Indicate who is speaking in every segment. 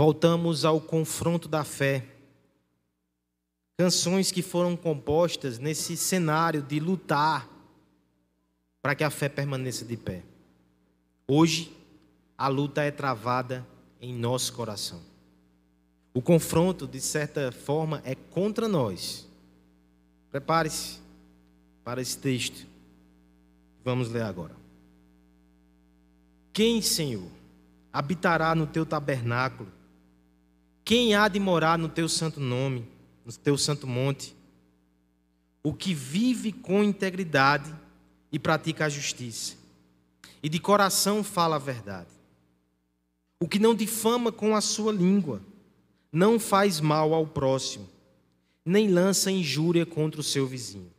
Speaker 1: voltamos ao confronto da fé. Canções que foram compostas nesse cenário de lutar para que a fé permaneça de pé. Hoje, a luta é travada em nosso coração. O confronto, de certa forma, é contra nós. Prepare-se para esse texto. Vamos ler agora. Quem, Senhor, habitará no teu tabernáculo? Quem há de morar no teu santo nome, no teu santo monte? O que vive com integridade e pratica a justiça, e de coração fala a verdade. O que não difama com a sua língua, não faz mal ao próximo, nem lança injúria contra o seu vizinho.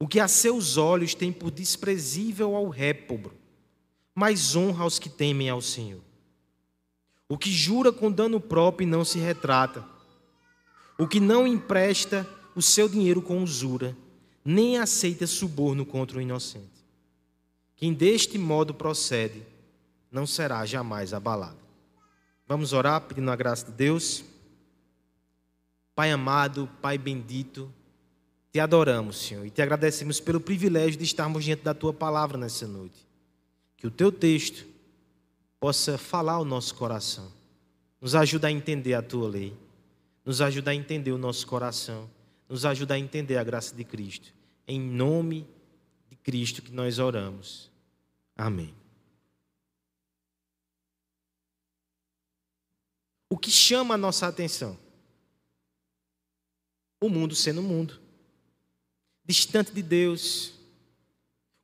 Speaker 1: O que a seus olhos tem por desprezível ao réprobo, mas honra aos que temem ao Senhor. O que jura com dano próprio e não se retrata. O que não empresta o seu dinheiro com usura, nem aceita suborno contra o inocente. Quem deste modo procede, não será jamais abalado. Vamos orar pedindo a graça de Deus. Pai amado, Pai bendito, te adoramos, Senhor, e te agradecemos pelo privilégio de estarmos diante da tua palavra nessa noite. Que o teu texto possa falar ao nosso coração, nos ajuda a entender a tua lei, nos ajuda a entender o nosso coração, nos ajuda a entender a graça de Cristo. Em nome de Cristo que nós oramos. Amém. O que chama a nossa atenção? O mundo sendo mundo, distante de Deus,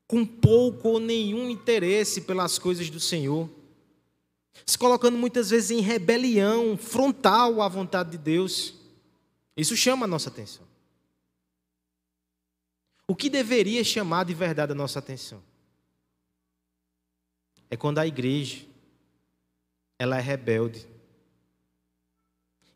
Speaker 1: com pouco ou nenhum interesse pelas coisas do Senhor, se colocando muitas vezes em rebelião frontal à vontade de Deus. Isso chama a nossa atenção. O que deveria chamar de verdade a nossa atenção? É quando a igreja ela é rebelde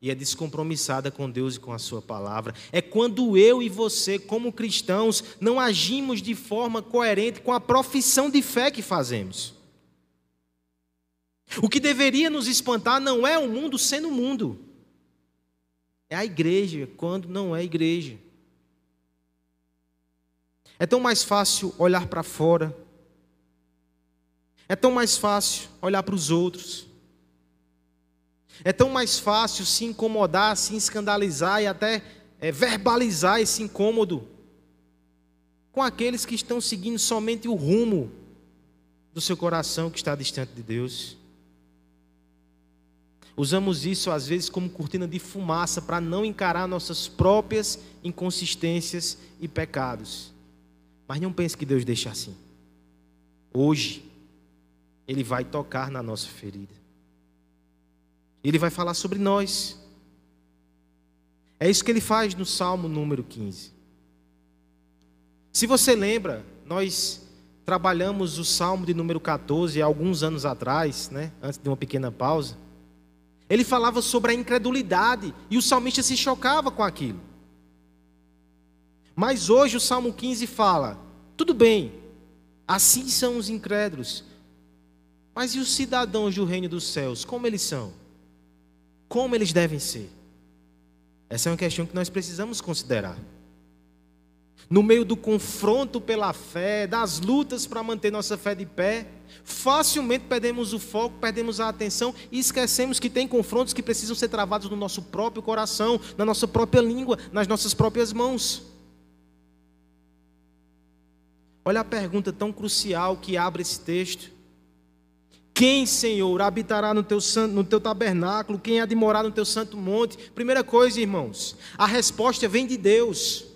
Speaker 1: e é descompromissada com Deus e com a Sua palavra. É quando eu e você, como cristãos, não agimos de forma coerente com a profissão de fé que fazemos. O que deveria nos espantar não é o mundo sendo mundo, é a igreja quando não é igreja. É tão mais fácil olhar para fora, é tão mais fácil olhar para os outros. É tão mais fácil se incomodar, se escandalizar e até é, verbalizar esse incômodo com aqueles que estão seguindo somente o rumo do seu coração que está distante de Deus. Usamos isso às vezes como cortina de fumaça para não encarar nossas próprias inconsistências e pecados. Mas não pense que Deus deixa assim. Hoje, Ele vai tocar na nossa ferida. Ele vai falar sobre nós. É isso que ele faz no Salmo número 15. Se você lembra, nós trabalhamos o Salmo de número 14 há alguns anos atrás, né, antes de uma pequena pausa. Ele falava sobre a incredulidade e o salmista se chocava com aquilo. Mas hoje o Salmo 15 fala: tudo bem, assim são os incrédulos, mas e os cidadãos do reino dos céus, como eles são? como eles devem ser? Essa é uma questão que nós precisamos considerar. No meio do confronto pela fé, das lutas para manter nossa fé de pé, facilmente perdemos o foco, perdemos a atenção e esquecemos que tem confrontos que precisam ser travados no nosso próprio coração, na nossa própria língua, nas nossas próprias mãos. Olha a pergunta tão crucial que abre esse texto. Quem, Senhor, habitará no teu, no teu tabernáculo? Quem há de morar no teu santo monte? Primeira coisa, irmãos, a resposta vem de Deus.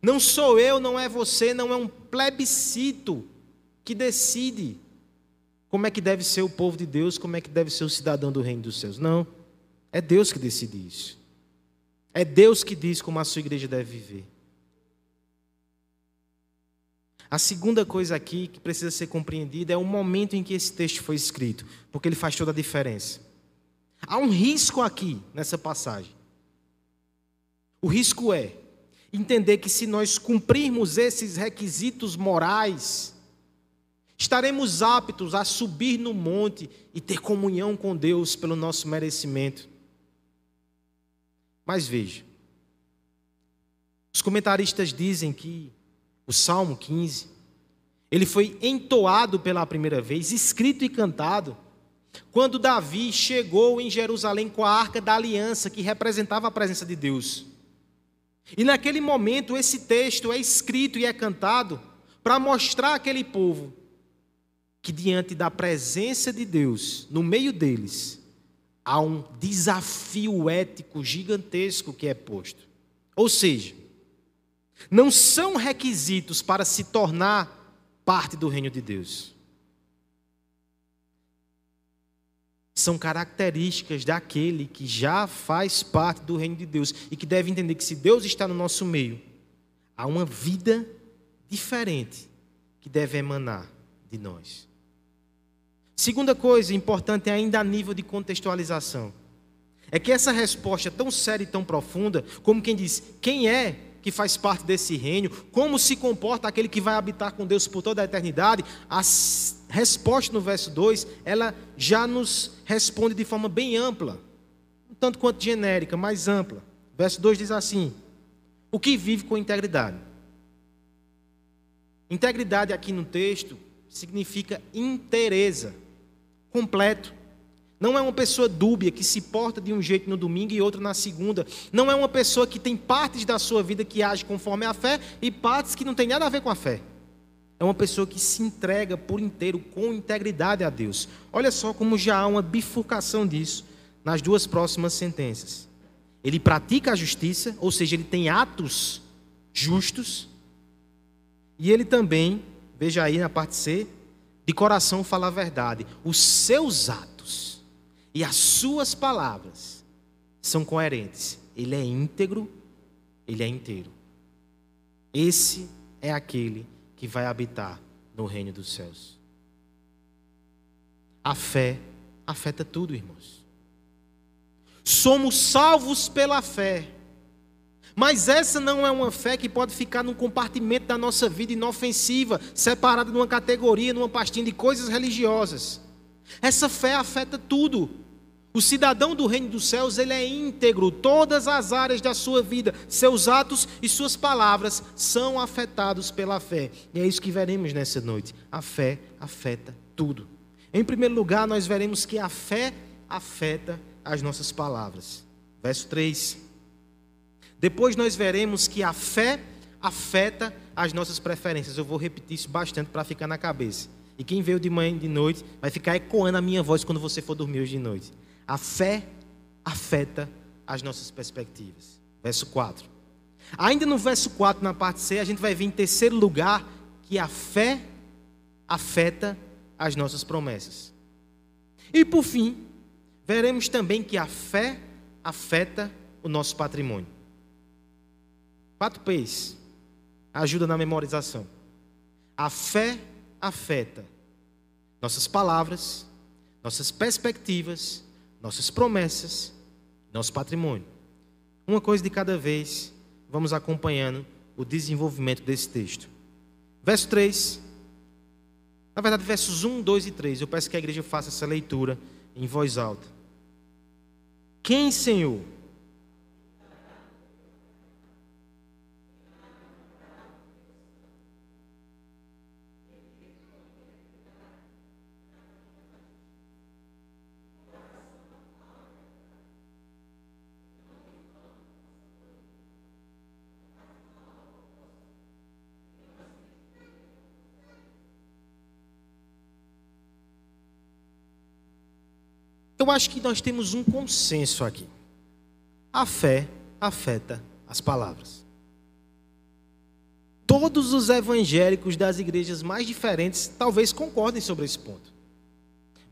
Speaker 1: Não sou eu, não é você, não é um plebiscito que decide como é que deve ser o povo de Deus, como é que deve ser o cidadão do reino dos céus. Não. É Deus que decide isso. É Deus que diz como a sua igreja deve viver. A segunda coisa aqui que precisa ser compreendida é o momento em que esse texto foi escrito, porque ele faz toda a diferença. Há um risco aqui nessa passagem. O risco é entender que se nós cumprirmos esses requisitos morais Estaremos aptos a subir no monte e ter comunhão com Deus pelo nosso merecimento. Mas veja, os comentaristas dizem que o Salmo 15, ele foi entoado pela primeira vez, escrito e cantado, quando Davi chegou em Jerusalém com a arca da aliança, que representava a presença de Deus. E naquele momento, esse texto é escrito e é cantado para mostrar àquele povo que, diante da presença de Deus, no meio deles, há um desafio ético gigantesco que é posto. Ou seja, não são requisitos para se tornar parte do reino de Deus. São características daquele que já faz parte do reino de Deus e que deve entender que se Deus está no nosso meio, há uma vida diferente que deve emanar de nós. Segunda coisa importante ainda a nível de contextualização é que essa resposta tão séria e tão profunda, como quem diz, quem é que faz parte desse reino, como se comporta aquele que vai habitar com Deus por toda a eternidade, a resposta no verso 2, ela já nos responde de forma bem ampla, um tanto quanto genérica, mais ampla. Verso 2 diz assim: O que vive com integridade? Integridade aqui no texto significa inteireza, completo. Não é uma pessoa dúbia que se porta de um jeito no domingo e outra na segunda. Não é uma pessoa que tem partes da sua vida que age conforme a fé e partes que não tem nada a ver com a fé. É uma pessoa que se entrega por inteiro, com integridade a Deus. Olha só como já há uma bifurcação disso nas duas próximas sentenças. Ele pratica a justiça, ou seja, ele tem atos justos, e ele também, veja aí na parte C, de coração fala a verdade. Os seus atos e as suas palavras são coerentes. Ele é íntegro, ele é inteiro. Esse é aquele que vai habitar no reino dos céus. A fé afeta tudo, irmãos. Somos salvos pela fé. Mas essa não é uma fé que pode ficar num compartimento da nossa vida inofensiva, separada numa categoria, numa pastinha de coisas religiosas. Essa fé afeta tudo. O cidadão do reino dos céus, ele é íntegro, todas as áreas da sua vida, seus atos e suas palavras são afetados pela fé. E é isso que veremos nessa noite. A fé afeta tudo. Em primeiro lugar, nós veremos que a fé afeta as nossas palavras. Verso 3. Depois nós veremos que a fé afeta as nossas preferências. Eu vou repetir isso bastante para ficar na cabeça. E quem veio de manhã e de noite vai ficar ecoando a minha voz quando você for dormir hoje de noite. A fé afeta as nossas perspectivas. Verso 4. Ainda no verso 4, na parte C, a gente vai ver em terceiro lugar que a fé afeta as nossas promessas. E por fim, veremos também que a fé afeta o nosso patrimônio. Quatro P's. Ajuda na memorização. A fé afeta nossas palavras, nossas perspectivas nossas promessas, nosso patrimônio. Uma coisa de cada vez, vamos acompanhando o desenvolvimento desse texto. Verso 3. Na verdade, versos 1, 2 e 3. Eu peço que a igreja faça essa leitura em voz alta. Quem, Senhor? Eu acho que nós temos um consenso aqui. A fé afeta as palavras. Todos os evangélicos das igrejas mais diferentes talvez concordem sobre esse ponto.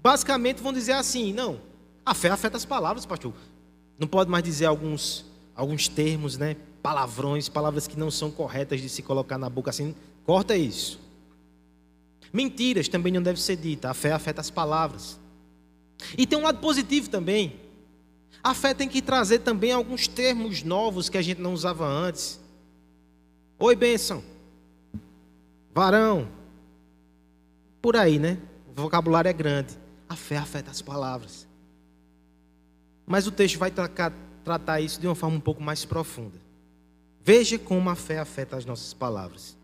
Speaker 1: Basicamente vão dizer assim: não, a fé afeta as palavras, pastor. Não pode mais dizer alguns, alguns termos, né? Palavrões, palavras que não são corretas de se colocar na boca assim. Corta isso. Mentiras também não devem ser ditas. A fé afeta as palavras. E tem um lado positivo também. A fé tem que trazer também alguns termos novos que a gente não usava antes. Oi, bênção. Varão. por aí, né? O vocabulário é grande. A fé afeta as palavras. Mas o texto vai tra tratar isso de uma forma um pouco mais profunda. Veja como a fé afeta as nossas palavras.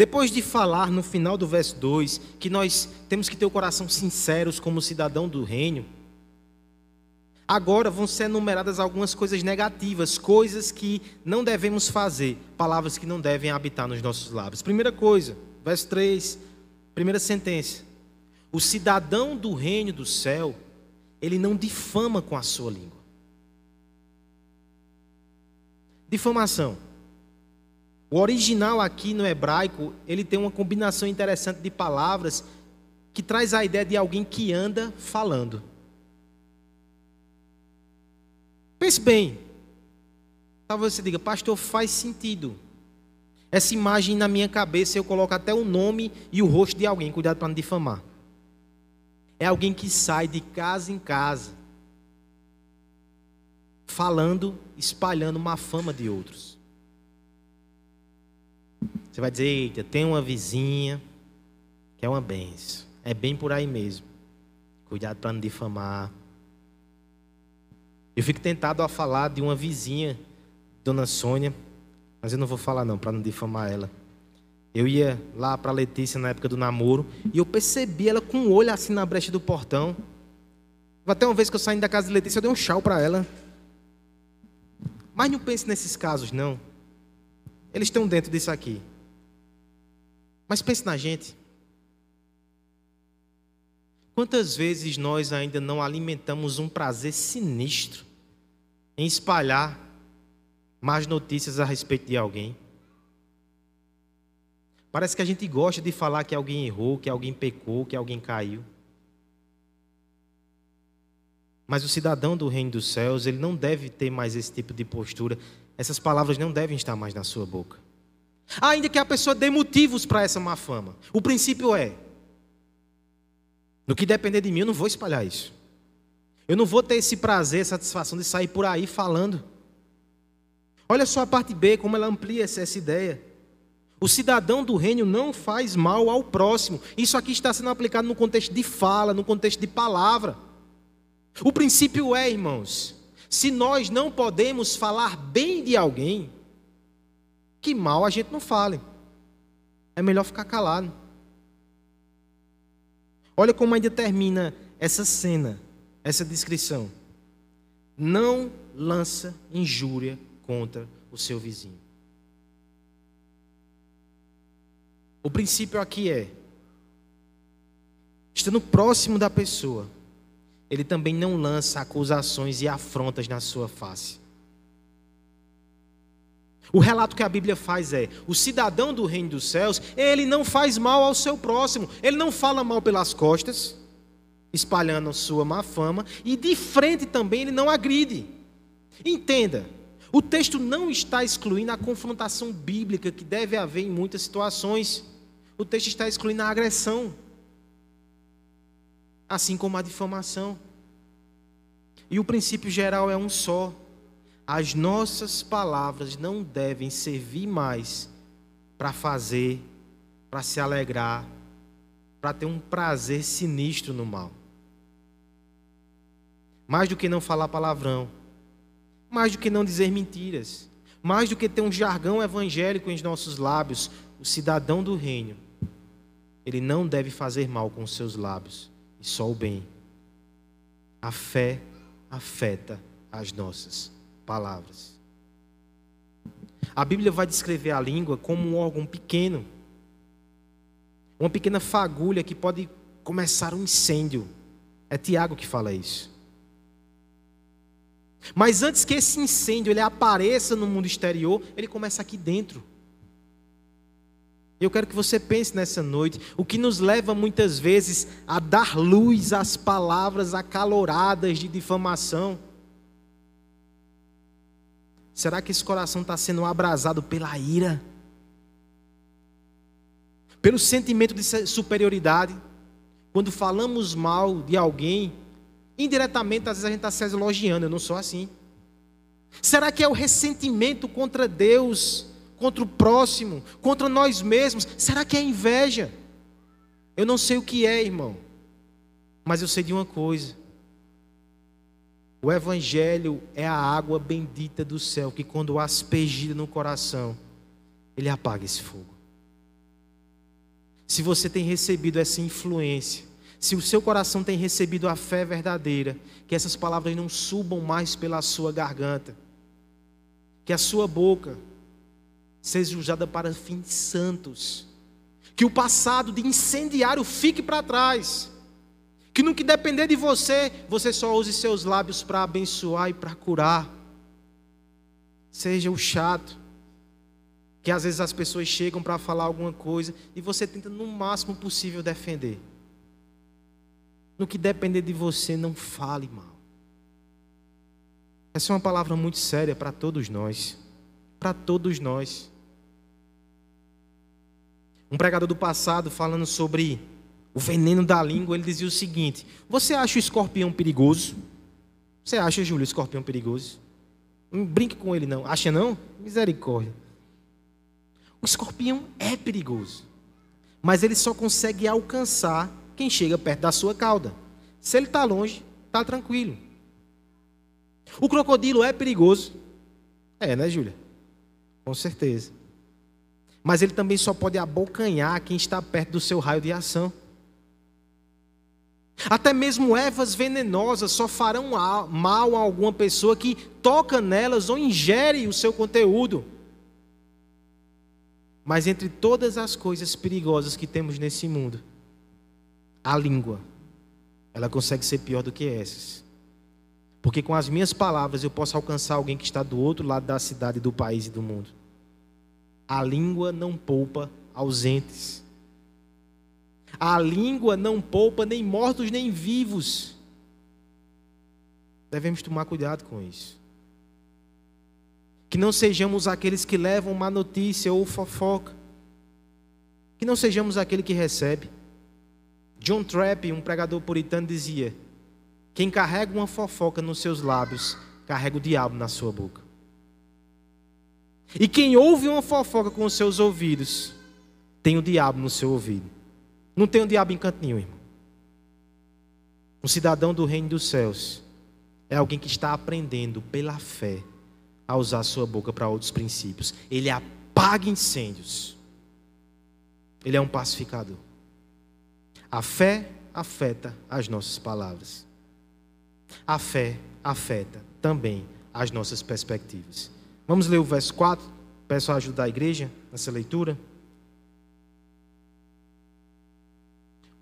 Speaker 1: Depois de falar no final do verso 2 que nós temos que ter o coração sinceros como cidadão do reino, agora vão ser enumeradas algumas coisas negativas, coisas que não devemos fazer, palavras que não devem habitar nos nossos lábios. Primeira coisa, verso 3, primeira sentença. O cidadão do reino do céu, ele não difama com a sua língua. Difamação. O original aqui no hebraico, ele tem uma combinação interessante de palavras que traz a ideia de alguém que anda falando. Pense bem. Talvez você diga, pastor, faz sentido. Essa imagem na minha cabeça eu coloco até o nome e o rosto de alguém, cuidado para não difamar. É alguém que sai de casa em casa, falando, espalhando uma fama de outros. Você vai dizer, eita, tem uma vizinha que é uma benção. É bem por aí mesmo. Cuidado para não difamar. Eu fico tentado a falar de uma vizinha, Dona Sônia, mas eu não vou falar não, para não difamar ela. Eu ia lá para Letícia na época do namoro e eu percebi ela com o um olho assim na brecha do portão. Até uma vez que eu saí da casa de Letícia, eu dei um chau para ela. Mas não pense nesses casos, não. Eles estão dentro disso aqui. Mas pense na gente. Quantas vezes nós ainda não alimentamos um prazer sinistro em espalhar más notícias a respeito de alguém? Parece que a gente gosta de falar que alguém errou, que alguém pecou, que alguém caiu. Mas o cidadão do reino dos céus, ele não deve ter mais esse tipo de postura. Essas palavras não devem estar mais na sua boca. Ainda que a pessoa dê motivos para essa má fama. O princípio é: no que depender de mim, eu não vou espalhar isso. Eu não vou ter esse prazer, satisfação de sair por aí falando. Olha só a parte B, como ela amplia essa, essa ideia. O cidadão do reino não faz mal ao próximo. Isso aqui está sendo aplicado no contexto de fala, no contexto de palavra. O princípio é, irmãos, se nós não podemos falar bem de alguém, que mal a gente não fale. É melhor ficar calado. Olha como ainda termina essa cena, essa descrição. Não lança injúria contra o seu vizinho. O princípio aqui é: estando próximo da pessoa, ele também não lança acusações e afrontas na sua face. O relato que a Bíblia faz é: o cidadão do reino dos céus, ele não faz mal ao seu próximo, ele não fala mal pelas costas, espalhando sua má fama, e de frente também ele não agride. Entenda, o texto não está excluindo a confrontação bíblica que deve haver em muitas situações, o texto está excluindo a agressão, assim como a difamação. E o princípio geral é um só as nossas palavras não devem servir mais para fazer, para se alegrar, para ter um prazer sinistro no mal. Mais do que não falar palavrão, mais do que não dizer mentiras, mais do que ter um jargão evangélico em nossos lábios, o cidadão do reino, ele não deve fazer mal com seus lábios, e só o bem. A fé afeta as nossas palavras. A Bíblia vai descrever a língua como um órgão pequeno, uma pequena fagulha que pode começar um incêndio. É Tiago que fala isso. Mas antes que esse incêndio ele apareça no mundo exterior, ele começa aqui dentro. Eu quero que você pense nessa noite, o que nos leva muitas vezes a dar luz às palavras acaloradas de difamação Será que esse coração está sendo abrasado pela ira? Pelo sentimento de superioridade? Quando falamos mal de alguém, indiretamente às vezes a gente está se elogiando, eu não sou assim. Será que é o ressentimento contra Deus, contra o próximo, contra nós mesmos? Será que é inveja? Eu não sei o que é, irmão, mas eu sei de uma coisa. O Evangelho é a água bendita do céu que, quando aspergida no coração, ele apaga esse fogo. Se você tem recebido essa influência, se o seu coração tem recebido a fé verdadeira, que essas palavras não subam mais pela sua garganta, que a sua boca seja usada para fins santos, que o passado de incendiário fique para trás, que no que depender de você, você só use seus lábios para abençoar e para curar. Seja o chato, que às vezes as pessoas chegam para falar alguma coisa e você tenta no máximo possível defender. No que depender de você, não fale mal. Essa é uma palavra muito séria para todos nós. Para todos nós. Um pregador do passado falando sobre o veneno da língua, ele dizia o seguinte: Você acha o escorpião perigoso? Você acha, Júlio, o escorpião perigoso? Não brinque com ele, não. Acha não? Misericórdia. O escorpião é perigoso, mas ele só consegue alcançar quem chega perto da sua cauda. Se ele está longe, está tranquilo. O crocodilo é perigoso. É, né, Júlia? Com certeza. Mas ele também só pode abocanhar quem está perto do seu raio de ação. Até mesmo ervas venenosas só farão mal a alguma pessoa que toca nelas ou ingere o seu conteúdo. Mas entre todas as coisas perigosas que temos nesse mundo, a língua, ela consegue ser pior do que essas. Porque com as minhas palavras eu posso alcançar alguém que está do outro lado da cidade, do país e do mundo. A língua não poupa ausentes. A língua não poupa nem mortos nem vivos. Devemos tomar cuidado com isso. Que não sejamos aqueles que levam má notícia ou fofoca. Que não sejamos aquele que recebe. John Trapp, um pregador puritano, dizia: Quem carrega uma fofoca nos seus lábios, carrega o diabo na sua boca. E quem ouve uma fofoca com os seus ouvidos, tem o diabo no seu ouvido. Não tem o diabo em canto nenhum, irmão. Um cidadão do reino dos céus é alguém que está aprendendo pela fé a usar sua boca para outros princípios. Ele apaga incêndios. Ele é um pacificador. A fé afeta as nossas palavras. A fé afeta também as nossas perspectivas. Vamos ler o verso 4. Peço a ajuda da igreja nessa leitura.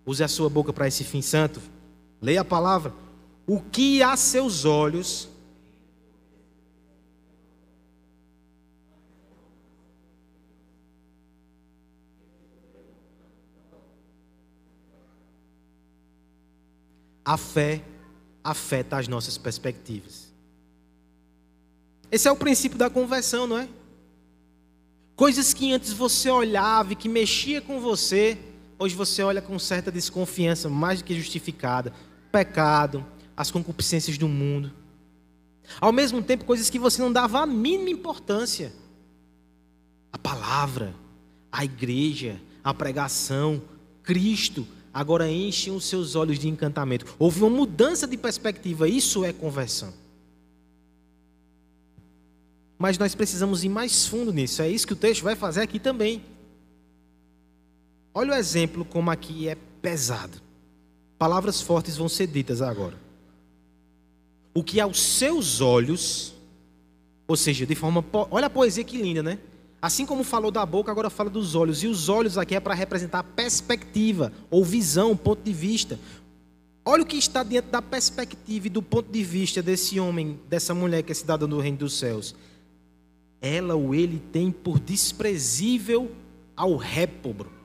Speaker 1: Use a sua boca para esse fim santo. Leia a palavra. O que a seus olhos a fé afeta as nossas perspectivas. Esse é o princípio da conversão, não é? Coisas que antes você olhava e que mexia com você, hoje você olha com certa desconfiança, mais do que justificada. Pecado, as concupiscências do mundo. Ao mesmo tempo, coisas que você não dava a mínima importância. A palavra, a igreja, a pregação, Cristo, agora enchem os seus olhos de encantamento. Houve uma mudança de perspectiva, isso é conversão. Mas nós precisamos ir mais fundo nisso, é isso que o texto vai fazer aqui também. Olha o exemplo como aqui é pesado. Palavras fortes vão ser ditas agora. O que aos seus olhos, ou seja, de forma. Olha a poesia que linda, né? Assim como falou da boca, agora fala dos olhos. E os olhos aqui é para representar perspectiva, ou visão, ponto de vista. Olha o que está dentro da perspectiva e do ponto de vista desse homem, dessa mulher que é cidadã do reino dos céus. Ela ou ele tem por desprezível ao réprobro.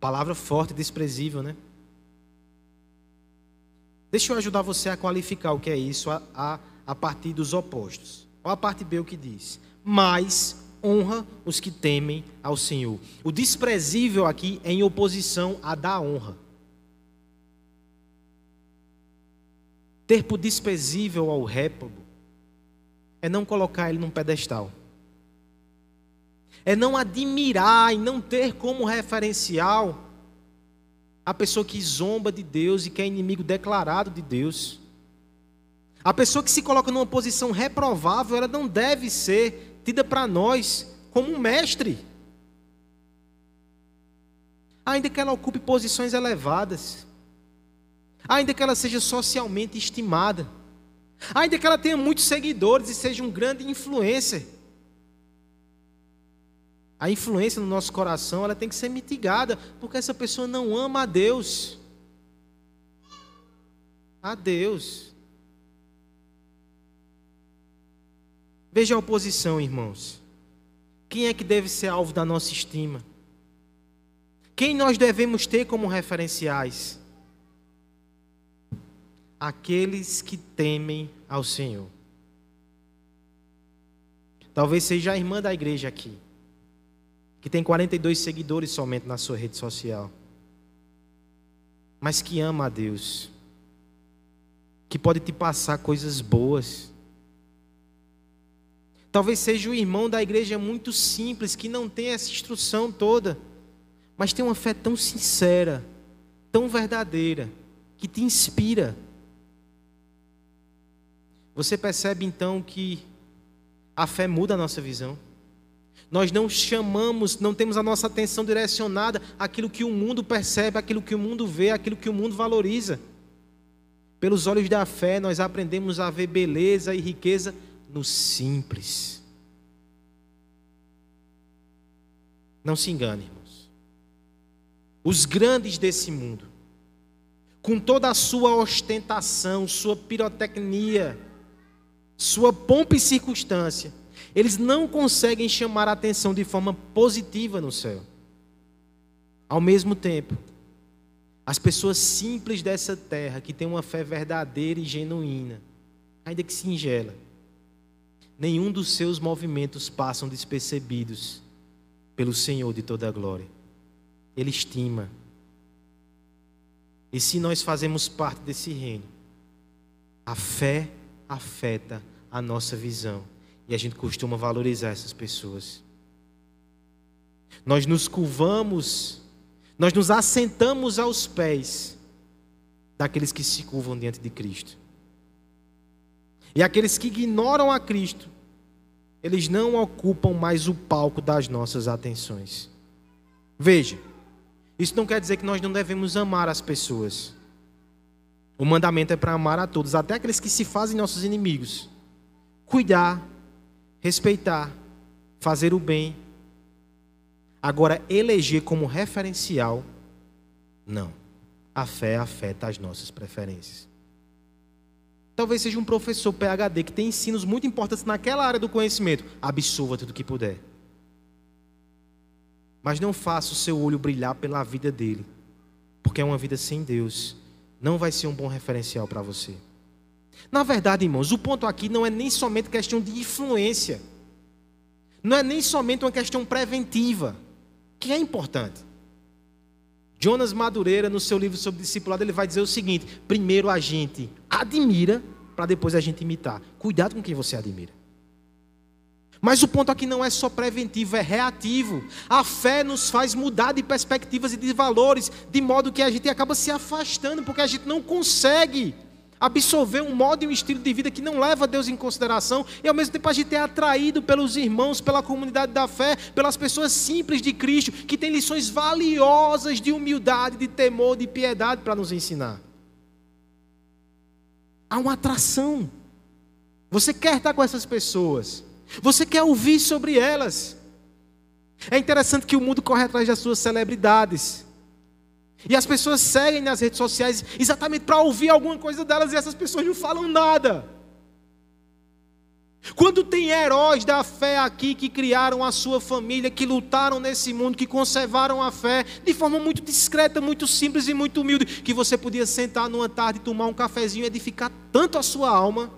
Speaker 1: Palavra forte, desprezível, né? Deixa eu ajudar você a qualificar o que é isso a, a, a partir dos opostos. Olha a parte B o que diz mas honra os que temem ao Senhor. O desprezível aqui é em oposição a da honra. Ter por desprezível ao réprobo é não colocar ele num pedestal. É não admirar e não ter como referencial A pessoa que zomba de Deus e que é inimigo declarado de Deus. A pessoa que se coloca numa posição reprovável, ela não deve ser tida para nós como um mestre. Ainda que ela ocupe posições elevadas, ainda que ela seja socialmente estimada, ainda que ela tenha muitos seguidores e seja um grande influencer. A influência no nosso coração, ela tem que ser mitigada, porque essa pessoa não ama a Deus. A Deus. Veja a oposição, irmãos. Quem é que deve ser alvo da nossa estima? Quem nós devemos ter como referenciais? Aqueles que temem ao Senhor. Talvez seja a irmã da igreja aqui, que tem 42 seguidores somente na sua rede social, mas que ama a Deus, que pode te passar coisas boas Talvez seja o irmão da igreja muito simples, que não tem essa instrução toda, mas tem uma fé tão sincera, tão verdadeira, que te inspira. Você percebe então que a fé muda a nossa visão. Nós não chamamos, não temos a nossa atenção direcionada àquilo que o mundo percebe, àquilo que o mundo vê, àquilo que o mundo valoriza. Pelos olhos da fé, nós aprendemos a ver beleza e riqueza no simples. Não se engane, irmãos. Os grandes desse mundo, com toda a sua ostentação, sua pirotecnia, sua pompa e circunstância, eles não conseguem chamar a atenção de forma positiva no céu. Ao mesmo tempo, as pessoas simples dessa terra, que têm uma fé verdadeira e genuína, ainda que singela, nenhum dos seus movimentos passam despercebidos pelo Senhor de toda a glória. Ele estima. E se nós fazemos parte desse reino, a fé afeta a nossa visão. E a gente costuma valorizar essas pessoas. Nós nos curvamos, nós nos assentamos aos pés daqueles que se curvam diante de Cristo. E aqueles que ignoram a Cristo, eles não ocupam mais o palco das nossas atenções. Veja, isso não quer dizer que nós não devemos amar as pessoas. O mandamento é para amar a todos, até aqueles que se fazem nossos inimigos. Cuidar, respeitar, fazer o bem. Agora, eleger como referencial, não. A fé afeta as nossas preferências. Talvez seja um professor PhD que tem ensinos muito importantes naquela área do conhecimento. Absorva tudo que puder. Mas não faça o seu olho brilhar pela vida dele. Porque é uma vida sem Deus. Não vai ser um bom referencial para você. Na verdade, irmãos, o ponto aqui não é nem somente questão de influência. Não é nem somente uma questão preventiva, que é importante. Jonas Madureira, no seu livro sobre discipulado, ele vai dizer o seguinte: primeiro a gente admira, para depois a gente imitar. Cuidado com quem você admira. Mas o ponto aqui não é só preventivo, é reativo. A fé nos faz mudar de perspectivas e de valores, de modo que a gente acaba se afastando, porque a gente não consegue absorver um modo e um estilo de vida que não leva Deus em consideração, e ao mesmo tempo a gente é atraído pelos irmãos, pela comunidade da fé, pelas pessoas simples de Cristo, que têm lições valiosas de humildade, de temor, de piedade para nos ensinar. Há uma atração. Você quer estar com essas pessoas, você quer ouvir sobre elas. É interessante que o mundo corre atrás das suas celebridades. E as pessoas seguem nas redes sociais exatamente para ouvir alguma coisa delas e essas pessoas não falam nada. Quando tem heróis da fé aqui que criaram a sua família, que lutaram nesse mundo, que conservaram a fé de forma muito discreta, muito simples e muito humilde, que você podia sentar numa tarde, tomar um cafezinho e edificar tanto a sua alma.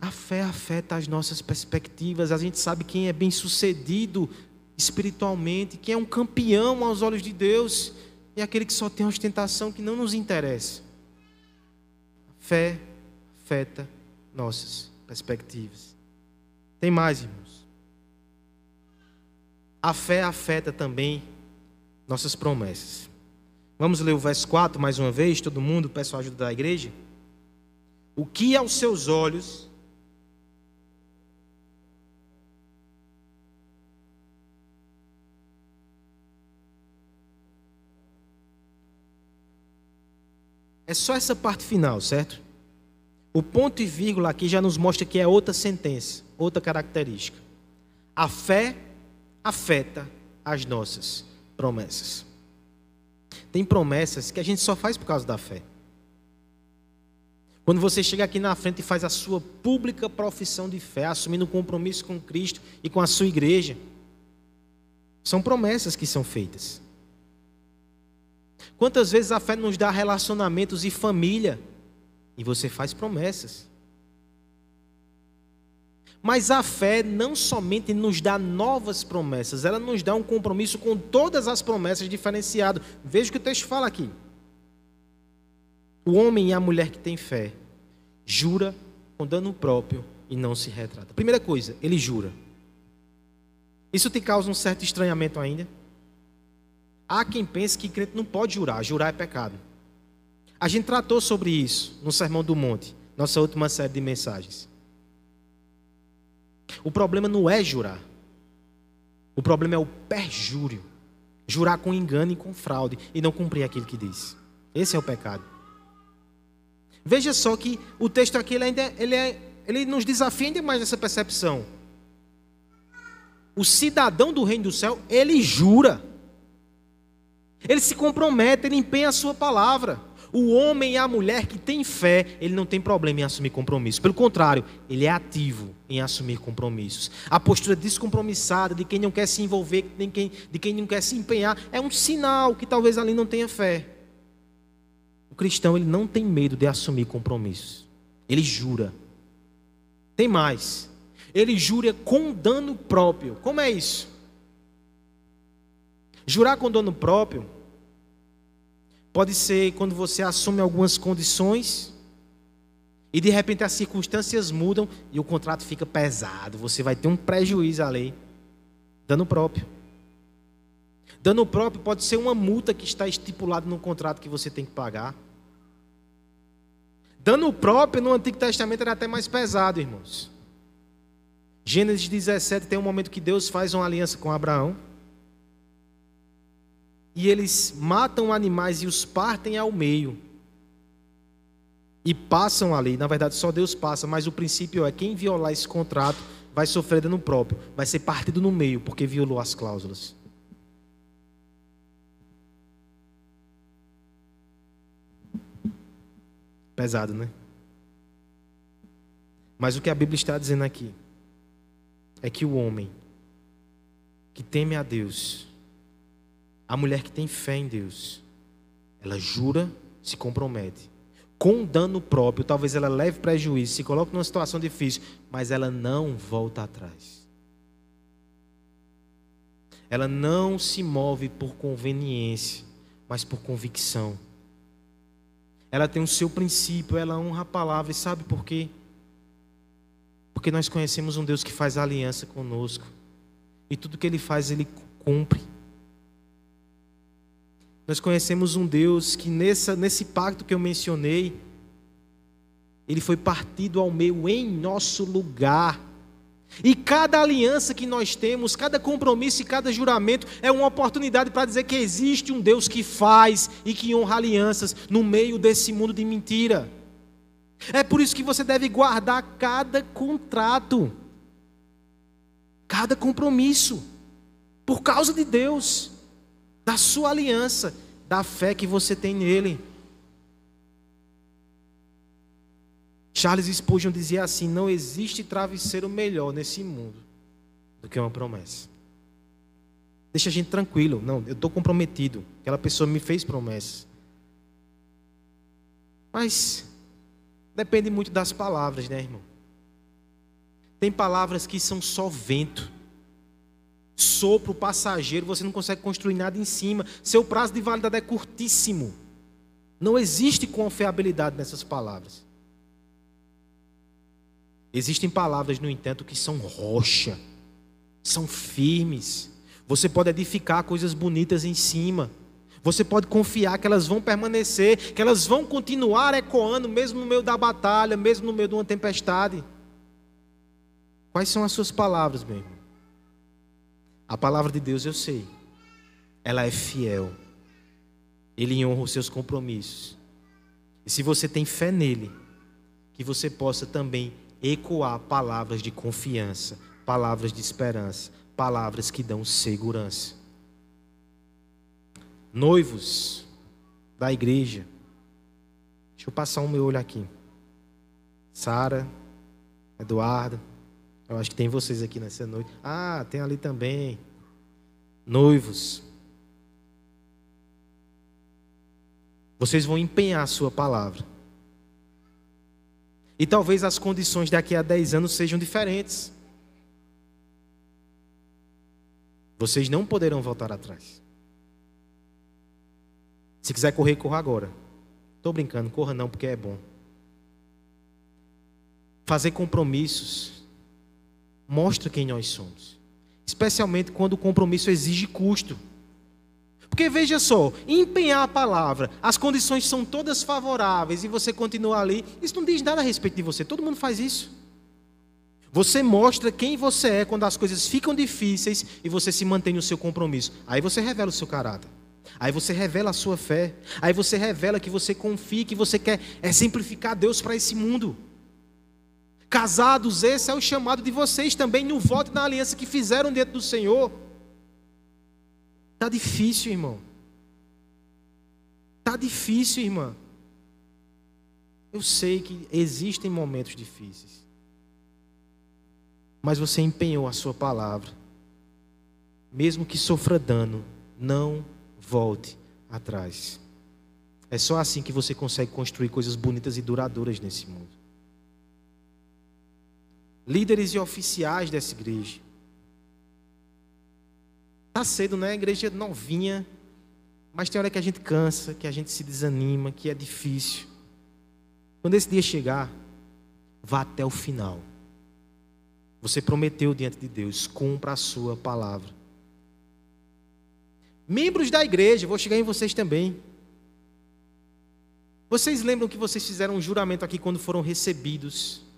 Speaker 1: A fé afeta as nossas perspectivas, a gente sabe quem é bem sucedido espiritualmente, quem é um campeão aos olhos de Deus, é aquele que só tem ostentação que não nos interessa. Fé afeta nossas perspectivas. Tem mais, irmãos. A fé afeta também nossas promessas. Vamos ler o verso 4 mais uma vez, todo mundo, peço a ajuda da igreja. O que aos seus olhos É só essa parte final, certo? O ponto e vírgula aqui já nos mostra que é outra sentença, outra característica. A fé afeta as nossas promessas. Tem promessas que a gente só faz por causa da fé. Quando você chega aqui na frente e faz a sua pública profissão de fé, assumindo um compromisso com Cristo e com a sua igreja, são promessas que são feitas. Quantas vezes a fé nos dá relacionamentos e família e você faz promessas? Mas a fé não somente nos dá novas promessas, ela nos dá um compromisso com todas as promessas diferenciado. Veja o que o texto fala aqui. O homem e a mulher que tem fé jura com dano próprio e não se retrata. Primeira coisa, ele jura. Isso te causa um certo estranhamento ainda? Há quem pense que crente não pode jurar, jurar é pecado. A gente tratou sobre isso no Sermão do Monte, nossa última série de mensagens. O problema não é jurar. O problema é o perjúrio. Jurar com engano e com fraude e não cumprir aquilo que diz. Esse é o pecado. Veja só que o texto aqui ele ainda ele, é, ele nos desafia ainda mais nessa percepção. O cidadão do reino do céu, ele jura. Ele se compromete, ele empenha a sua palavra. O homem e a mulher que tem fé, ele não tem problema em assumir compromissos. Pelo contrário, ele é ativo em assumir compromissos. A postura descompromissada de quem não quer se envolver, de quem, de quem não quer se empenhar, é um sinal que talvez ali não tenha fé. O cristão, ele não tem medo de assumir compromissos. Ele jura. Tem mais. Ele jura com dano próprio. Como é isso? Jurar com dono próprio pode ser quando você assume algumas condições e de repente as circunstâncias mudam e o contrato fica pesado. Você vai ter um prejuízo ali. Dano próprio. Dano próprio pode ser uma multa que está estipulada no contrato que você tem que pagar. Dano próprio no Antigo Testamento era até mais pesado, irmãos. Gênesis 17 tem um momento que Deus faz uma aliança com Abraão e eles matam animais e os partem ao meio. E passam ali, na verdade só Deus passa, mas o princípio é quem violar esse contrato vai sofrer dano próprio, vai ser partido no meio porque violou as cláusulas. Pesado, né? Mas o que a Bíblia está dizendo aqui é que o homem que teme a Deus a mulher que tem fé em Deus, ela jura, se compromete. Com dano próprio, talvez ela leve prejuízo, se coloque numa situação difícil, mas ela não volta atrás. Ela não se move por conveniência, mas por convicção. Ela tem o seu princípio, ela honra a palavra, e sabe por quê? Porque nós conhecemos um Deus que faz aliança conosco, e tudo que ele faz, ele cumpre. Nós conhecemos um Deus que nessa, nesse pacto que eu mencionei, ele foi partido ao meio em nosso lugar. E cada aliança que nós temos, cada compromisso e cada juramento é uma oportunidade para dizer que existe um Deus que faz e que honra alianças no meio desse mundo de mentira. É por isso que você deve guardar cada contrato, cada compromisso, por causa de Deus da sua aliança, da fé que você tem nele. Charles Spurgeon dizia assim: não existe travesseiro melhor nesse mundo do que uma promessa. Deixa a gente tranquilo. Não, eu estou comprometido. Aquela pessoa me fez promessas. Mas depende muito das palavras, né, irmão? Tem palavras que são só vento sopro passageiro, você não consegue construir nada em cima. Seu prazo de validade é curtíssimo. Não existe confiabilidade nessas palavras. Existem palavras, no entanto, que são rocha, são firmes. Você pode edificar coisas bonitas em cima. Você pode confiar que elas vão permanecer, que elas vão continuar ecoando, mesmo no meio da batalha, mesmo no meio de uma tempestade. Quais são as suas palavras, meu irmão? A palavra de Deus eu sei, ela é fiel, ele honra os seus compromissos. E se você tem fé nele, que você possa também ecoar palavras de confiança, palavras de esperança, palavras que dão segurança noivos da igreja. Deixa eu passar o meu olho aqui. Sara, Eduardo, eu acho que tem vocês aqui nessa noite. Ah, tem ali também. Noivos. Vocês vão empenhar a sua palavra. E talvez as condições daqui a 10 anos sejam diferentes. Vocês não poderão voltar atrás. Se quiser correr, corra agora. Estou brincando, corra não, porque é bom. Fazer compromissos mostra quem nós somos. Especialmente quando o compromisso exige custo. Porque veja só, empenhar a palavra, as condições são todas favoráveis e você continua ali, isso não diz nada a respeito de você, todo mundo faz isso. Você mostra quem você é quando as coisas ficam difíceis e você se mantém no seu compromisso. Aí você revela o seu caráter. Aí você revela a sua fé. Aí você revela que você confia, que você quer é simplificar Deus para esse mundo. Casados, esse é o chamado de vocês também no voto na aliança que fizeram dentro do Senhor. Tá difícil, irmão. Tá difícil, irmã. Eu sei que existem momentos difíceis. Mas você empenhou a sua palavra. Mesmo que sofra dano, não volte atrás. É só assim que você consegue construir coisas bonitas e duradouras nesse mundo. Líderes e oficiais dessa igreja. Está cedo, né? A igreja é novinha. Mas tem hora que a gente cansa, que a gente se desanima, que é difícil. Quando esse dia chegar, vá até o final. Você prometeu diante de Deus, cumpra a sua palavra. Membros da igreja, vou chegar em vocês também. Vocês lembram que vocês fizeram um juramento aqui quando foram recebidos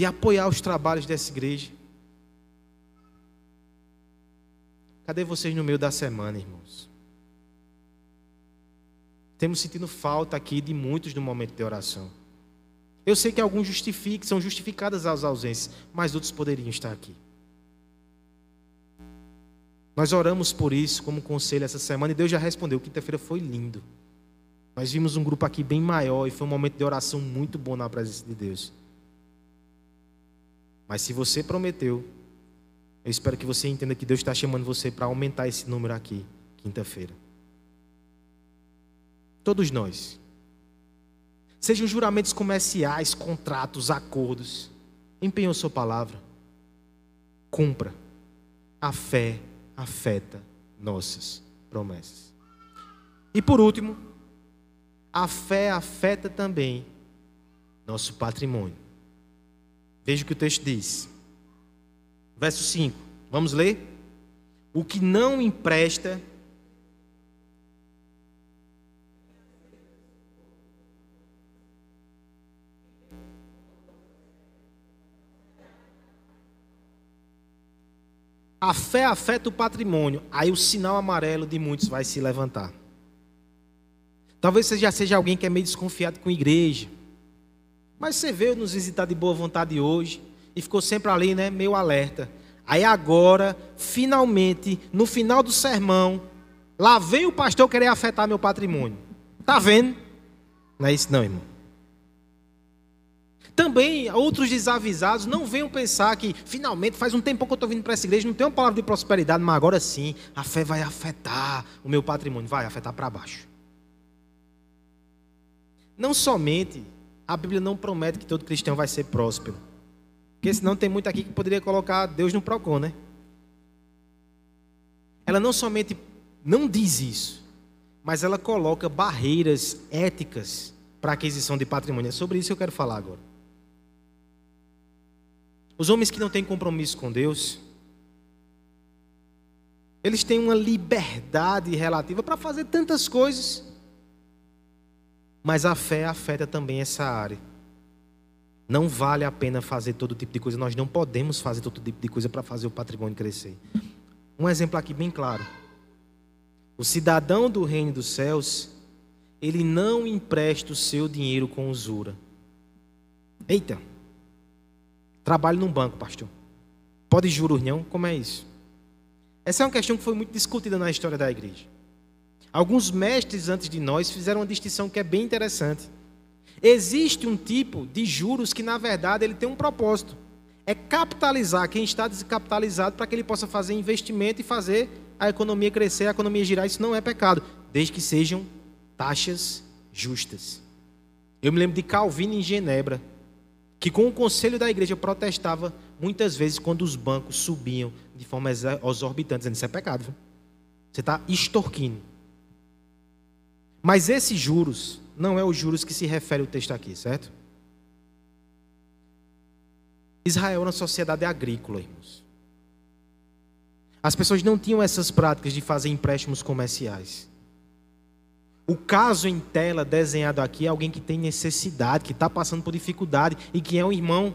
Speaker 1: de apoiar os trabalhos dessa igreja? Cadê vocês no meio da semana, irmãos? Temos sentindo falta aqui de muitos no momento de oração. Eu sei que alguns justificam, são justificadas as ausências, mas outros poderiam estar aqui. Nós oramos por isso como conselho essa semana e Deus já respondeu. Quinta-feira foi lindo. Nós vimos um grupo aqui bem maior e foi um momento de oração muito bom na presença de Deus. Mas se você prometeu, eu espero que você entenda que Deus está chamando você para aumentar esse número aqui, quinta-feira. Todos nós. Sejam juramentos comerciais, contratos, acordos. Empenhou sua palavra. Cumpra. A fé afeta nossas promessas. E por último, a fé afeta também nosso patrimônio. Veja o que o texto diz. Verso 5. Vamos ler? O que não empresta A fé afeta o patrimônio. Aí o sinal amarelo de muitos vai se levantar. Talvez você já seja alguém que é meio desconfiado com igreja. Mas você veio nos visitar de boa vontade hoje e ficou sempre ali, né, meio alerta. Aí agora, finalmente, no final do sermão, lá vem o pastor querer afetar meu patrimônio. Tá vendo? Não é isso não, irmão. Também outros desavisados não venham pensar que finalmente faz um tempo que eu estou vindo para essa igreja, não tem uma palavra de prosperidade, mas agora sim, a fé vai afetar o meu patrimônio, vai afetar para baixo. Não somente a Bíblia não promete que todo cristão vai ser próspero. Porque senão tem muito aqui que poderia colocar Deus no Procon, né? Ela não somente não diz isso, mas ela coloca barreiras éticas para a aquisição de patrimônio. É sobre isso que eu quero falar agora. Os homens que não têm compromisso com Deus, Eles têm uma liberdade relativa para fazer tantas coisas. Mas a fé afeta também essa área. Não vale a pena fazer todo tipo de coisa. Nós não podemos fazer todo tipo de coisa para fazer o patrimônio crescer. Um exemplo aqui bem claro. O cidadão do reino dos céus, ele não empresta o seu dinheiro com usura. Eita! Trabalho num banco, pastor. Pode juros não? Como é isso? Essa é uma questão que foi muito discutida na história da igreja. Alguns mestres antes de nós fizeram uma distinção que é bem interessante. Existe um tipo de juros que, na verdade, ele tem um propósito. É capitalizar quem está descapitalizado para que ele possa fazer investimento e fazer a economia crescer, a economia girar. Isso não é pecado, desde que sejam taxas justas. Eu me lembro de Calvino em Genebra, que com o conselho da igreja protestava muitas vezes quando os bancos subiam de forma exorbitante, dizendo isso é pecado. Você está extorquindo. Mas esses juros não é os juros que se refere o texto aqui, certo? Israel era uma sociedade agrícola, irmãos. As pessoas não tinham essas práticas de fazer empréstimos comerciais. O caso em tela desenhado aqui é alguém que tem necessidade, que está passando por dificuldade e que é um irmão.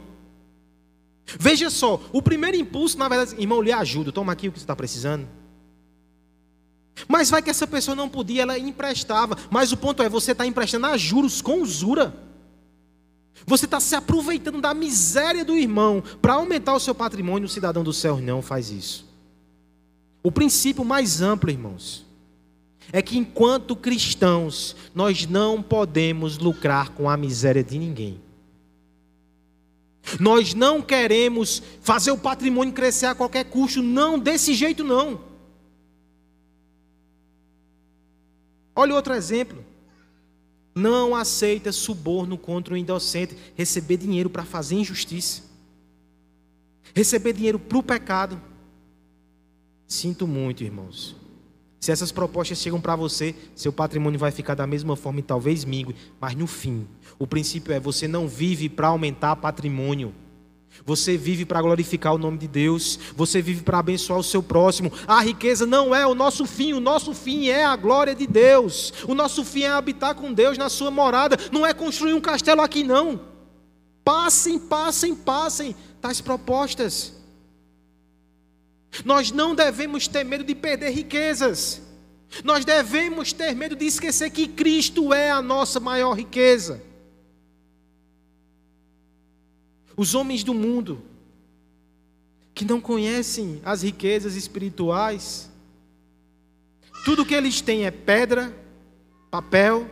Speaker 1: Veja só, o primeiro impulso, na verdade, irmão, lhe ajuda, toma aqui o que você está precisando. Mas vai que essa pessoa não podia, ela emprestava. Mas o ponto é, você está emprestando a juros com usura. Você está se aproveitando da miséria do irmão para aumentar o seu patrimônio. O cidadão do céu não faz isso. O princípio mais amplo, irmãos, é que enquanto cristãos, nós não podemos lucrar com a miséria de ninguém. Nós não queremos fazer o patrimônio crescer a qualquer custo, não, desse jeito não. Olha outro exemplo. Não aceita suborno contra o indocente, receber dinheiro para fazer injustiça, receber dinheiro para o pecado. Sinto muito, irmãos. Se essas propostas chegam para você, seu patrimônio vai ficar da mesma forma e talvez mingue, mas no fim, o princípio é você não vive para aumentar patrimônio. Você vive para glorificar o nome de Deus, você vive para abençoar o seu próximo. A riqueza não é o nosso fim, o nosso fim é a glória de Deus. O nosso fim é habitar com Deus na sua morada, não é construir um castelo aqui não. Passem, passem, passem tais propostas. Nós não devemos ter medo de perder riquezas. Nós devemos ter medo de esquecer que Cristo é a nossa maior riqueza. Os homens do mundo, que não conhecem as riquezas espirituais, tudo que eles têm é pedra, papel,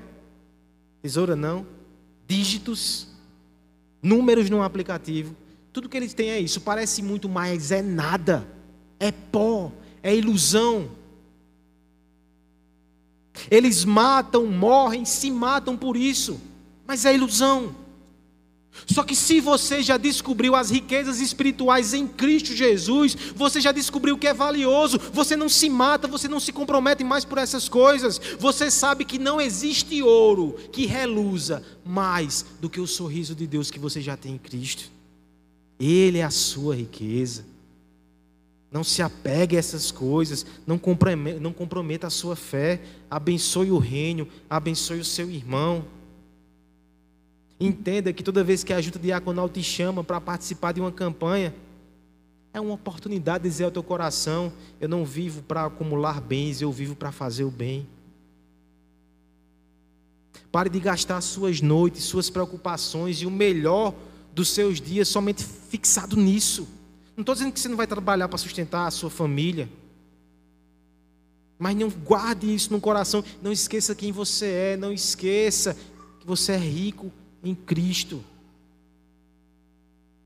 Speaker 1: tesoura não, dígitos, números no aplicativo. Tudo que eles têm é isso. Parece muito, mas é nada é pó, é ilusão. Eles matam, morrem, se matam por isso, mas é ilusão. Só que se você já descobriu as riquezas espirituais em Cristo Jesus, você já descobriu o que é valioso, você não se mata, você não se compromete mais por essas coisas, você sabe que não existe ouro que reluza mais do que o sorriso de Deus que você já tem em Cristo. Ele é a sua riqueza. Não se apegue a essas coisas, não comprometa, não comprometa a sua fé, abençoe o reino, abençoe o seu irmão. Entenda que toda vez que a junta diaconal te chama para participar de uma campanha, é uma oportunidade de dizer ao teu coração: eu não vivo para acumular bens, eu vivo para fazer o bem. Pare de gastar suas noites, suas preocupações e o melhor dos seus dias somente fixado nisso. Não estou dizendo que você não vai trabalhar para sustentar a sua família. Mas não guarde isso no coração. Não esqueça quem você é. Não esqueça que você é rico em Cristo.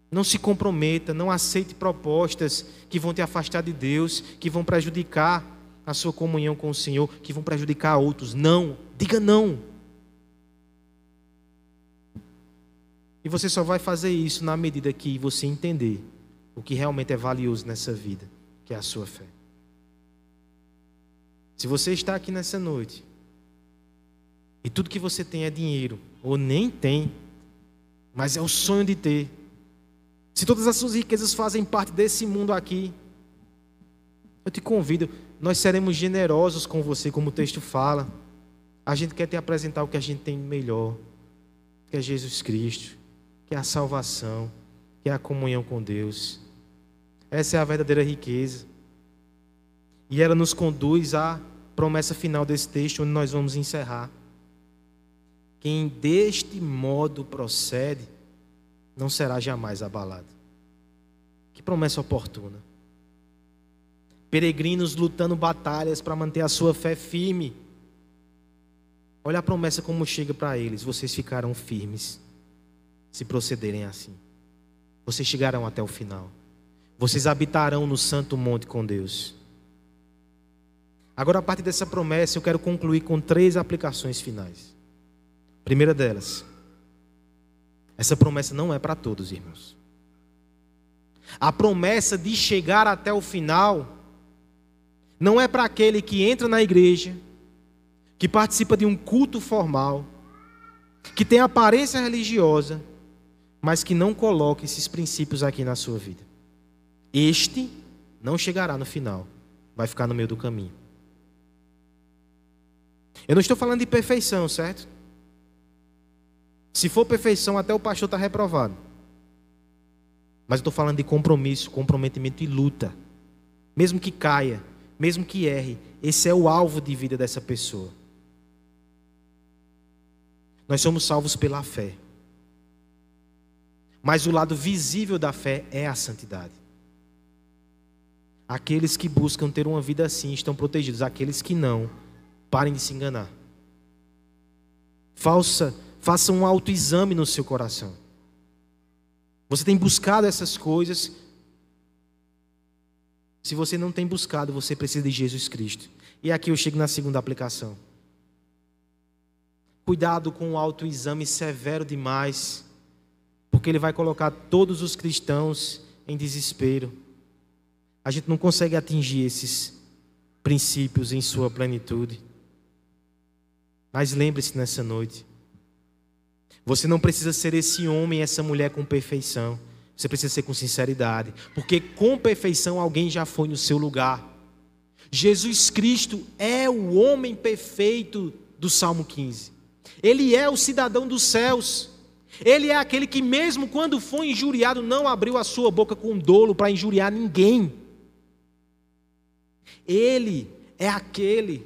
Speaker 1: Não se comprometa, não aceite propostas que vão te afastar de Deus, que vão prejudicar a sua comunhão com o Senhor, que vão prejudicar outros. Não, diga não. E você só vai fazer isso na medida que você entender o que realmente é valioso nessa vida, que é a sua fé. Se você está aqui nessa noite e tudo que você tem é dinheiro, ou nem tem, mas é o sonho de ter. Se todas as suas riquezas fazem parte desse mundo aqui, eu te convido, nós seremos generosos com você, como o texto fala. A gente quer te apresentar o que a gente tem melhor, que é Jesus Cristo, que é a salvação, que é a comunhão com Deus. Essa é a verdadeira riqueza. E ela nos conduz à promessa final desse texto, onde nós vamos encerrar. Quem deste modo procede, não será jamais abalado. Que promessa oportuna. Peregrinos lutando batalhas para manter a sua fé firme. Olha a promessa como chega para eles: vocês ficarão firmes se procederem assim. Vocês chegarão até o final. Vocês habitarão no santo monte com Deus. Agora, a partir dessa promessa, eu quero concluir com três aplicações finais. Primeira delas, essa promessa não é para todos, irmãos. A promessa de chegar até o final não é para aquele que entra na igreja, que participa de um culto formal, que tem aparência religiosa, mas que não coloca esses princípios aqui na sua vida. Este não chegará no final, vai ficar no meio do caminho. Eu não estou falando de perfeição, certo? Se for perfeição, até o pastor está reprovado. Mas eu estou falando de compromisso, comprometimento e luta. Mesmo que caia, mesmo que erre, esse é o alvo de vida dessa pessoa. Nós somos salvos pela fé. Mas o lado visível da fé é a santidade. Aqueles que buscam ter uma vida assim estão protegidos. Aqueles que não, parem de se enganar. Falsa, faça um autoexame no seu coração. Você tem buscado essas coisas. Se você não tem buscado, você precisa de Jesus Cristo. E aqui eu chego na segunda aplicação. Cuidado com o autoexame severo demais, porque ele vai colocar todos os cristãos em desespero. A gente não consegue atingir esses princípios em sua plenitude. Mas lembre-se nessa noite: você não precisa ser esse homem, essa mulher com perfeição. Você precisa ser com sinceridade, porque com perfeição alguém já foi no seu lugar. Jesus Cristo é o homem perfeito do Salmo 15. Ele é o cidadão dos céus. Ele é aquele que, mesmo quando foi injuriado, não abriu a sua boca com dolo para injuriar ninguém. Ele é aquele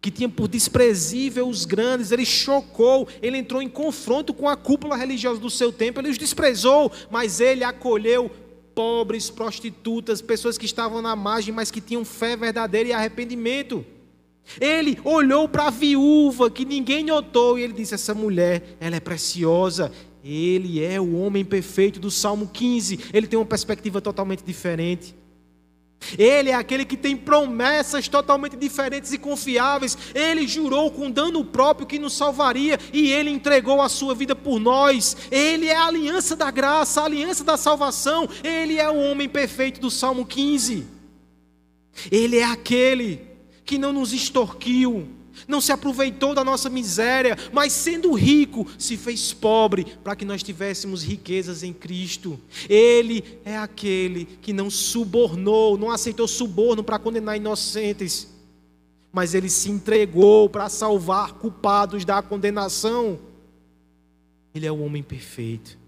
Speaker 1: que tinha por desprezível os grandes, ele chocou, ele entrou em confronto com a cúpula religiosa do seu tempo, ele os desprezou, mas ele acolheu pobres, prostitutas, pessoas que estavam na margem, mas que tinham fé verdadeira e arrependimento. Ele olhou para a viúva que ninguém notou e ele disse: Essa mulher, ela é preciosa. Ele é o homem perfeito do Salmo 15. Ele tem uma perspectiva totalmente diferente. Ele é aquele que tem promessas totalmente diferentes e confiáveis. Ele jurou com dano próprio que nos salvaria e ele entregou a sua vida por nós. Ele é a aliança da graça, a aliança da salvação. Ele é o homem perfeito do Salmo 15. Ele é aquele que não nos extorquiu, não se aproveitou da nossa miséria, mas sendo rico, se fez pobre para que nós tivéssemos riquezas em Cristo. Ele é aquele que não subornou, não aceitou suborno para condenar inocentes, mas ele se entregou para salvar culpados da condenação. Ele é o homem perfeito.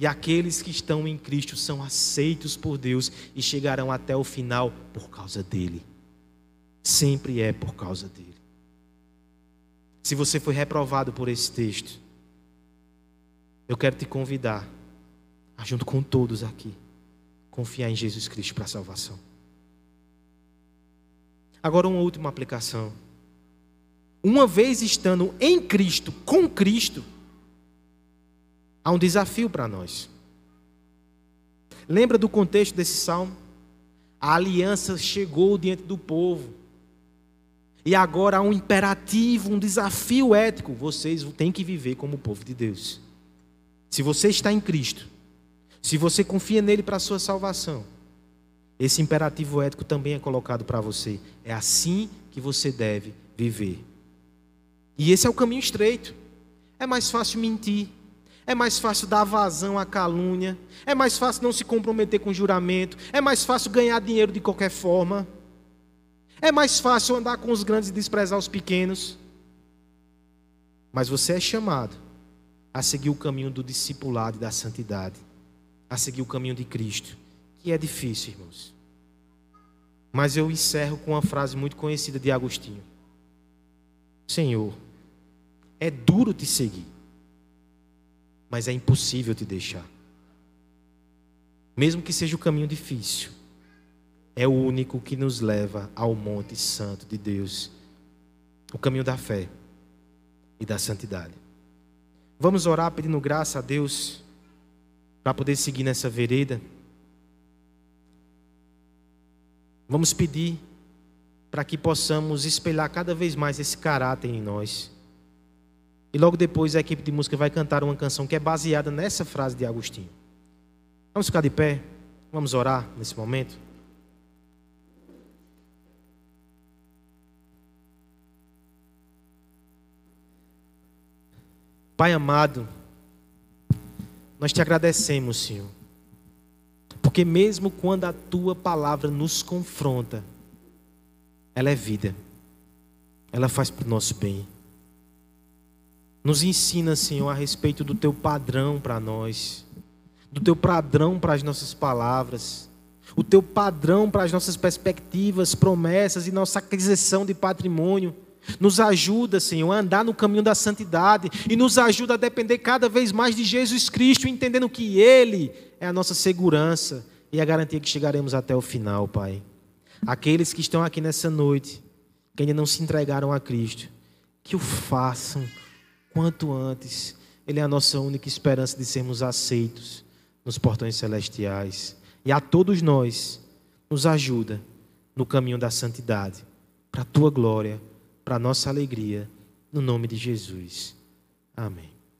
Speaker 1: E aqueles que estão em Cristo são aceitos por Deus e chegarão até o final por causa dele. Sempre é por causa dele. Se você foi reprovado por esse texto, eu quero te convidar, a, junto com todos aqui, confiar em Jesus Cristo para a salvação. Agora, uma última aplicação. Uma vez estando em Cristo, com Cristo, há um desafio para nós. Lembra do contexto desse salmo? A aliança chegou diante do povo. E agora há um imperativo, um desafio ético. Vocês têm que viver como o povo de Deus. Se você está em Cristo, se você confia nele para a sua salvação, esse imperativo ético também é colocado para você. É assim que você deve viver. E esse é o caminho estreito. É mais fácil mentir. É mais fácil dar vazão à calúnia. É mais fácil não se comprometer com juramento. É mais fácil ganhar dinheiro de qualquer forma. É mais fácil andar com os grandes e desprezar os pequenos. Mas você é chamado a seguir o caminho do discipulado e da santidade, a seguir o caminho de Cristo, que é difícil, irmãos. Mas eu encerro com uma frase muito conhecida de Agostinho: Senhor, é duro te seguir, mas é impossível te deixar. Mesmo que seja o caminho difícil, é o único que nos leva ao Monte Santo de Deus o caminho da fé e da santidade. Vamos orar pedindo graça a Deus para poder seguir nessa vereda. Vamos pedir para que possamos espelhar cada vez mais esse caráter em nós. E logo depois a equipe de música vai cantar uma canção que é baseada nessa frase de Agostinho. Vamos ficar de pé, vamos orar nesse momento. Pai amado, nós te agradecemos, Senhor, porque mesmo quando a tua palavra nos confronta, ela é vida, ela faz para o nosso bem. Nos ensina, Senhor, a respeito do teu padrão para nós, do teu padrão para as nossas palavras, o teu padrão para as nossas perspectivas, promessas e nossa aquisição de patrimônio. Nos ajuda, Senhor, a andar no caminho da santidade e nos ajuda a depender cada vez mais de Jesus Cristo, entendendo que Ele é a nossa segurança e a garantia que chegaremos até o final, Pai. Aqueles que estão aqui nessa noite, que ainda não se entregaram a Cristo, que o façam quanto antes. Ele é a nossa única esperança de sermos aceitos nos portões celestiais. E a todos nós, nos ajuda no caminho da santidade, para a tua glória para nossa alegria, no nome de Jesus. Amém.